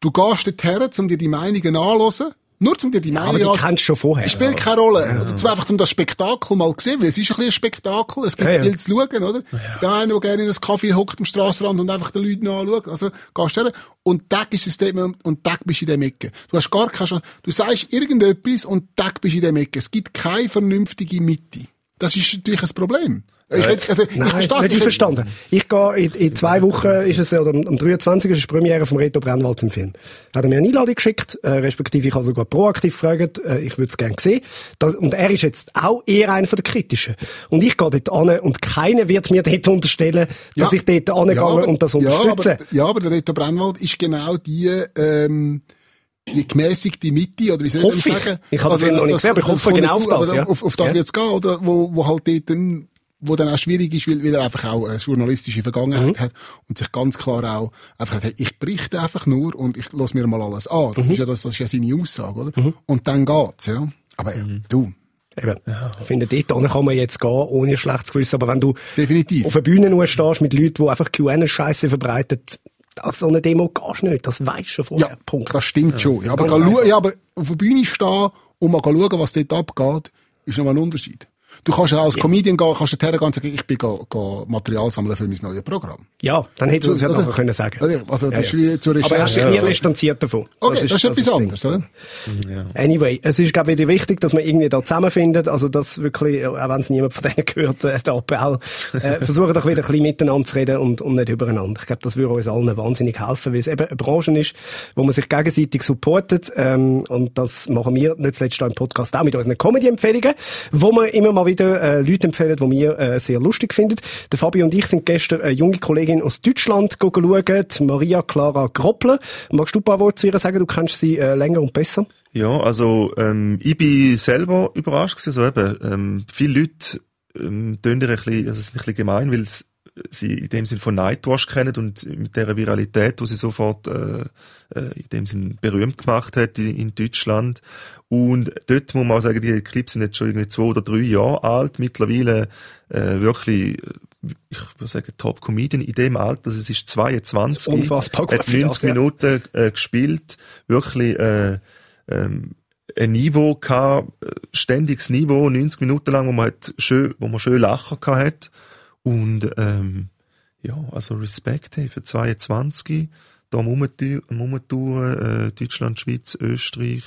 Speaker 4: du gehst dorthin, um dir die Meinungen anzuhören, nur um dir die
Speaker 3: aber
Speaker 4: Meinungen
Speaker 3: die kennst du schon vorher.
Speaker 4: Es spielt keine Rolle. Oder zwar einfach um das Spektakel mal zu sehen, weil es ist ein bisschen ein Spektakel, es gibt
Speaker 3: Ja, ja.
Speaker 4: viel zu schauen, oder? Der eine, der gerne in einem Kaffee hockt am Strassenrand und einfach den Leuten anschaut. Also, gehst du und Tag ist ein Statement und Tag bist du in dem Ecke. Du hast gar keine Chance. Du sagst irgendetwas und Tag bist du in dem Ecke. Es gibt keine vernünftige Mitte. Das ist natürlich ein Problem. Ich, hätte- also, ich
Speaker 3: Nein,
Speaker 4: verstehe
Speaker 3: nicht einverstanden. Ich gehe in, in zwei Wochen, ist es, oder am, am 23. ist die Premiere vom Reto Brennwald im Film. Da hat er mir eine Einladung geschickt, äh, respektive ich habe sogar proaktiv gefragt, äh, ich würde es gerne sehen. Das, und er ist jetzt auch eher einer von den Kritischen. Und ich gehe dort an und keiner wird mir dort unterstellen, dass ich dort angehe
Speaker 4: aber-
Speaker 3: und das
Speaker 4: ja,
Speaker 3: unterstütze.
Speaker 4: aber, ja, aber der Reto Brennwald ist genau die, ähm, die gemäßigte Mitte, oder wie soll
Speaker 3: ich.
Speaker 4: sagen?
Speaker 3: Ich habe den Film noch nicht gesehen, aber ich hoffe genau auf das, ja.
Speaker 4: Auf, auf das
Speaker 3: Ja.
Speaker 4: wird's gehen, oder? Wo, wo halt dort dann, wo dann auch schwierig ist, weil, weil er einfach auch eine journalistische Vergangenheit
Speaker 3: Mhm.
Speaker 4: hat und sich ganz klar auch einfach hat, hey, ich berichte einfach nur und ich lasse mir mal alles an.
Speaker 3: Mhm.
Speaker 4: Das ist ja das, das ist ja seine Aussage, oder? Und dann geht's, ja. Aber ja,
Speaker 3: Mhm.
Speaker 4: du,
Speaker 3: Eben. Ich finde, dort kann man jetzt gehen, ohne schlechtes Gewissen. Aber wenn du
Speaker 4: definitiv.
Speaker 3: auf der Bühne nur stehst mit Leuten, die einfach QN-Scheiße verbreiten, an so eine Demo gehst du nicht. Das weisst du schon vorher.
Speaker 4: Ja,
Speaker 3: Punkt.
Speaker 4: das stimmt schon. Ja, aber,
Speaker 3: einfach.
Speaker 4: ja, aber auf der Bühne stehen und mal schauen, was dort abgeht, ist nochmal ein Unterschied. Du kannst ja als Comedian gehen, kannst du hergehen und sagen, ich bin go, go Material sammeln für mein neues Programm.
Speaker 3: Ja, dann hättest du es ja
Speaker 4: Oder?
Speaker 3: nachher können sagen.
Speaker 4: Oder? Also, das
Speaker 3: Ja, ja.
Speaker 4: ist wie zur
Speaker 3: Aber er ist
Speaker 4: Recherche.
Speaker 3: nie distanziert davon.
Speaker 4: Okay, das ist, etwas
Speaker 3: das
Speaker 4: anderes, oder?
Speaker 3: Anyway, es ist, glaube ich, wieder wichtig, dass man irgendwie da zusammenfindet. Also, dass wirklich, äh, auch wenn es niemand von denen [LAUGHS] gehört, äh, der Appell, äh, versuchen doch wieder ein bisschen miteinander zu reden und, und nicht übereinander. Ich glaube, das würde uns allen wahnsinnig helfen, weil es eben eine Branche ist, wo man sich gegenseitig supportet. Ähm, und das machen wir nicht zuletzt auch im Podcast auch mit unseren Comedy-Empfehlungen, wo wir immer mal wieder äh, Leute empfehlen, die wir äh, sehr lustig finden. Der Fabio und ich sind gestern eine junge Kollegin aus Deutschland schauen, Maria Clara Groppler. Magst du ein paar Worte zu ihr sagen? Du kennst sie äh, länger und besser.
Speaker 5: Ja, also ähm, ich bin selber überrascht gewesen, so eben, ähm, viele Leute ähm, tun ihr ein bisschen, also es ist ein bisschen gemein, weil s- sie in dem Sinn von Nightwash kennen und mit der Viralität, die sie sofort äh, äh, in dem Sinn berühmt gemacht hat in, in Deutschland. Und dort muss man auch sagen, die Clips sind jetzt schon irgendwie zwei oder drei Jahre alt, mittlerweile äh, wirklich, äh, ich würde sagen, Top-Comedian in dem Alter, also es ist 22,
Speaker 3: Das ist unfassbar gut
Speaker 5: hat
Speaker 3: für
Speaker 5: 90
Speaker 3: das.
Speaker 5: Minuten äh, gespielt, wirklich äh, ähm, ein Niveau gehabt, äh, ständiges Niveau, 90 Minuten lang, wo man halt schön, wo man schön lachen gehabt hat. Und, ähm, ja, also Respekt, hey, für 22, da am Rumtouren, am Rumtouren, äh, Deutschland, Schweiz, Österreich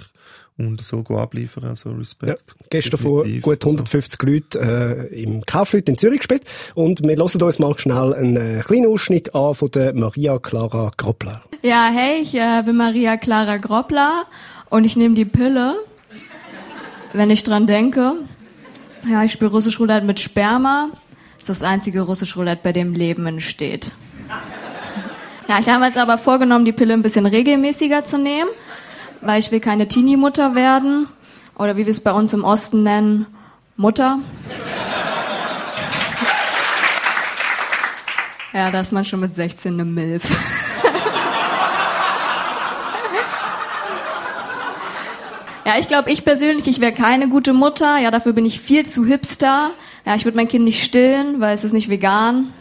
Speaker 5: und so go abliefern, also
Speaker 3: Ja,
Speaker 5: Respekt.
Speaker 3: gestern vor gut 150 Leuten äh, im Kaufleut in Zürich gespielt. Und wir hören uns mal schnell einen äh, kleinen Ausschnitt an von der Maria Clara Groppler.
Speaker 6: Ja, hey, ich äh, bin Maria Clara Groppler und ich nehme die Pille, wenn ich dran denke. Ja, ich spiele russisch Roulette mit Sperma. Das ist das einzige russisch Roulette, bei dem Leben entsteht. Ja, ich habe jetzt aber vorgenommen, die Pille ein bisschen regelmäßiger zu nehmen, weil ich will keine Teenie-Mutter werden. Oder wie wir es bei uns im Osten nennen, Mutter. Ja, da ist man schon mit 16 eine Milf. Ja, ich glaube, ich persönlich, ich wäre keine gute Mutter. Ja, dafür bin ich viel zu hipster. Ja, ich würde mein Kind nicht stillen, weil es ist nicht vegan.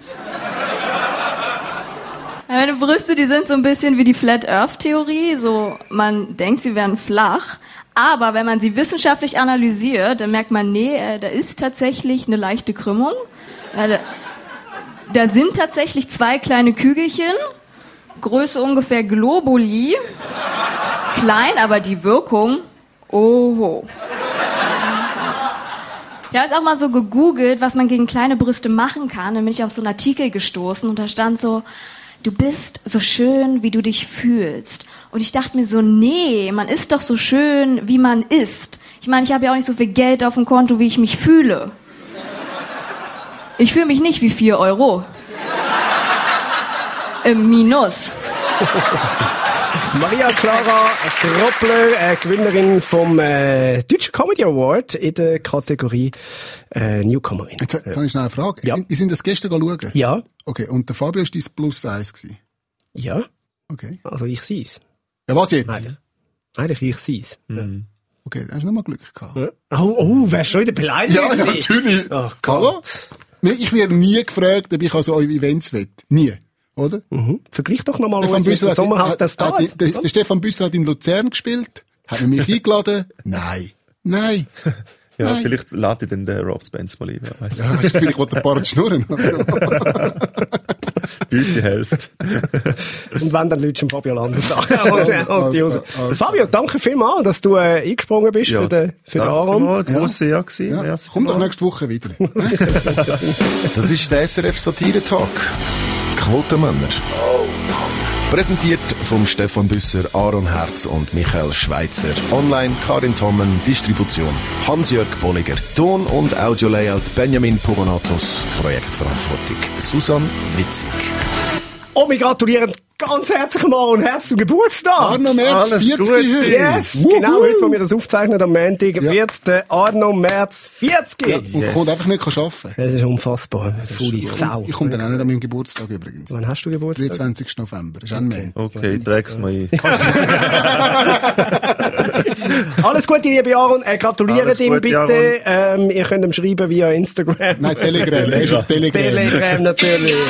Speaker 6: Meine Brüste, die sind so ein bisschen wie die Flat Earth Theorie. So, man denkt, sie wären flach. Aber wenn man sie wissenschaftlich analysiert, dann merkt man, nee, äh, da ist tatsächlich eine leichte Krümmung. Da sind tatsächlich zwei kleine Kügelchen. Größe ungefähr Globuli. Klein, aber die Wirkung, oho. Habe jetzt auch mal so gegoogelt, was man gegen kleine Brüste machen kann. Dann bin ich auf so einen Artikel gestoßen und da stand so, du bist so schön, wie du dich fühlst. Und ich dachte mir so, nee, man ist doch so schön, wie man ist. Ich meine, ich habe ja auch nicht so viel Geld auf dem Konto, wie ich mich fühle. Ich fühle mich nicht wie vier Euro. Im Minus. [LAUGHS]
Speaker 3: Maria Clara Groppler, äh, Gewinnerin vom äh, Deutschen Comedy Award in der Kategorie äh, Newcomerin.
Speaker 4: Jetzt, jetzt habe ich schnell eine Frage.
Speaker 3: Ja.
Speaker 4: Sind, sind das gestern schauen?
Speaker 3: Ja,
Speaker 4: Okay, und der Fabio ist dein Plus eins gewesen.
Speaker 3: ja,
Speaker 4: Okay.
Speaker 3: also ich sei's.
Speaker 4: Ja, was jetzt?
Speaker 3: Eigentlich, eigentlich ich sei's.
Speaker 4: Okay, da hast du nochmal Glück gehabt.
Speaker 3: Ja. Oh, oh, wärst du schon wieder beleidigt
Speaker 4: Ja, ja,
Speaker 3: gewesen?
Speaker 4: natürlich.
Speaker 3: Oh
Speaker 4: Hallo?
Speaker 3: Gott.
Speaker 4: Nee, Ich werde nie gefragt, ob ich an so eure Events will. Nie. Oder?
Speaker 3: Mhm. Vergleich doch nochmal uns mit dem Sommerhaus der Stars.
Speaker 4: Der, der Stefan Büsser hat in Luzern gespielt. Hat er mich [LAUGHS] eingeladen? Nein. Nein.
Speaker 5: Ja,
Speaker 4: Nein.
Speaker 5: vielleicht lade ich dann den Rob Spence mal ein, wer weiss.
Speaker 4: Ja, weißt du, vielleicht wollte der Bart schnurren. [LAUGHS]
Speaker 5: Uns die Hälfte. [LAUGHS]
Speaker 3: Und wenn, dann Leute Fabio Landes an.
Speaker 4: Also, also.
Speaker 3: Fabio, danke vielmals, dass du äh, eingesprungen bist für den, für den
Speaker 5: Danke
Speaker 3: Aaron.
Speaker 5: mal, grosses Jahr gewesen.
Speaker 4: Ja,
Speaker 5: Merci
Speaker 4: komm doch nächste Woche wieder.
Speaker 2: Das ist der SRF Satire Talk. Quotenmänner. Präsentiert vom Stefan Büsser, Aaron Herz und Michael Schweitzer. Online Karin Tommen, Distribution Hans-Jörg Bolliger. Ton- und Audio-Layout Benjamin Pogonatos. Projektverantwortung Susan Witzig.
Speaker 3: Und wir gratulieren ganz herzlich mal und Herz zum Geburtstag.
Speaker 4: Arno Merz,
Speaker 5: Alles
Speaker 4: 40
Speaker 5: Gute.
Speaker 4: heute.
Speaker 3: Yes,
Speaker 4: Wuhu.
Speaker 3: genau heute, wo wir das aufzeichnen, am Montag,
Speaker 4: Ja.
Speaker 3: wird der Arno März 40.
Speaker 4: Ja, und kommt einfach nicht arbeiten.
Speaker 3: Das ist unfassbar. Faule Sau.
Speaker 4: Ich komme dann auch nicht an meinem Geburtstag übrigens.
Speaker 3: Wann hast du Geburtstag?
Speaker 4: 23. November. Ist auch ein Mann.
Speaker 5: Okay, ich träg's mal ein. [LAUGHS]
Speaker 3: Alles Gute, liebe Aaron. Äh, gratuliert
Speaker 5: Alles
Speaker 3: ihm bitte. Ähm, ihr könnt ihm schreiben via Instagram.
Speaker 4: Nein, Telegram. Er ist auf Telegram.
Speaker 3: Telegram natürlich. [LAUGHS]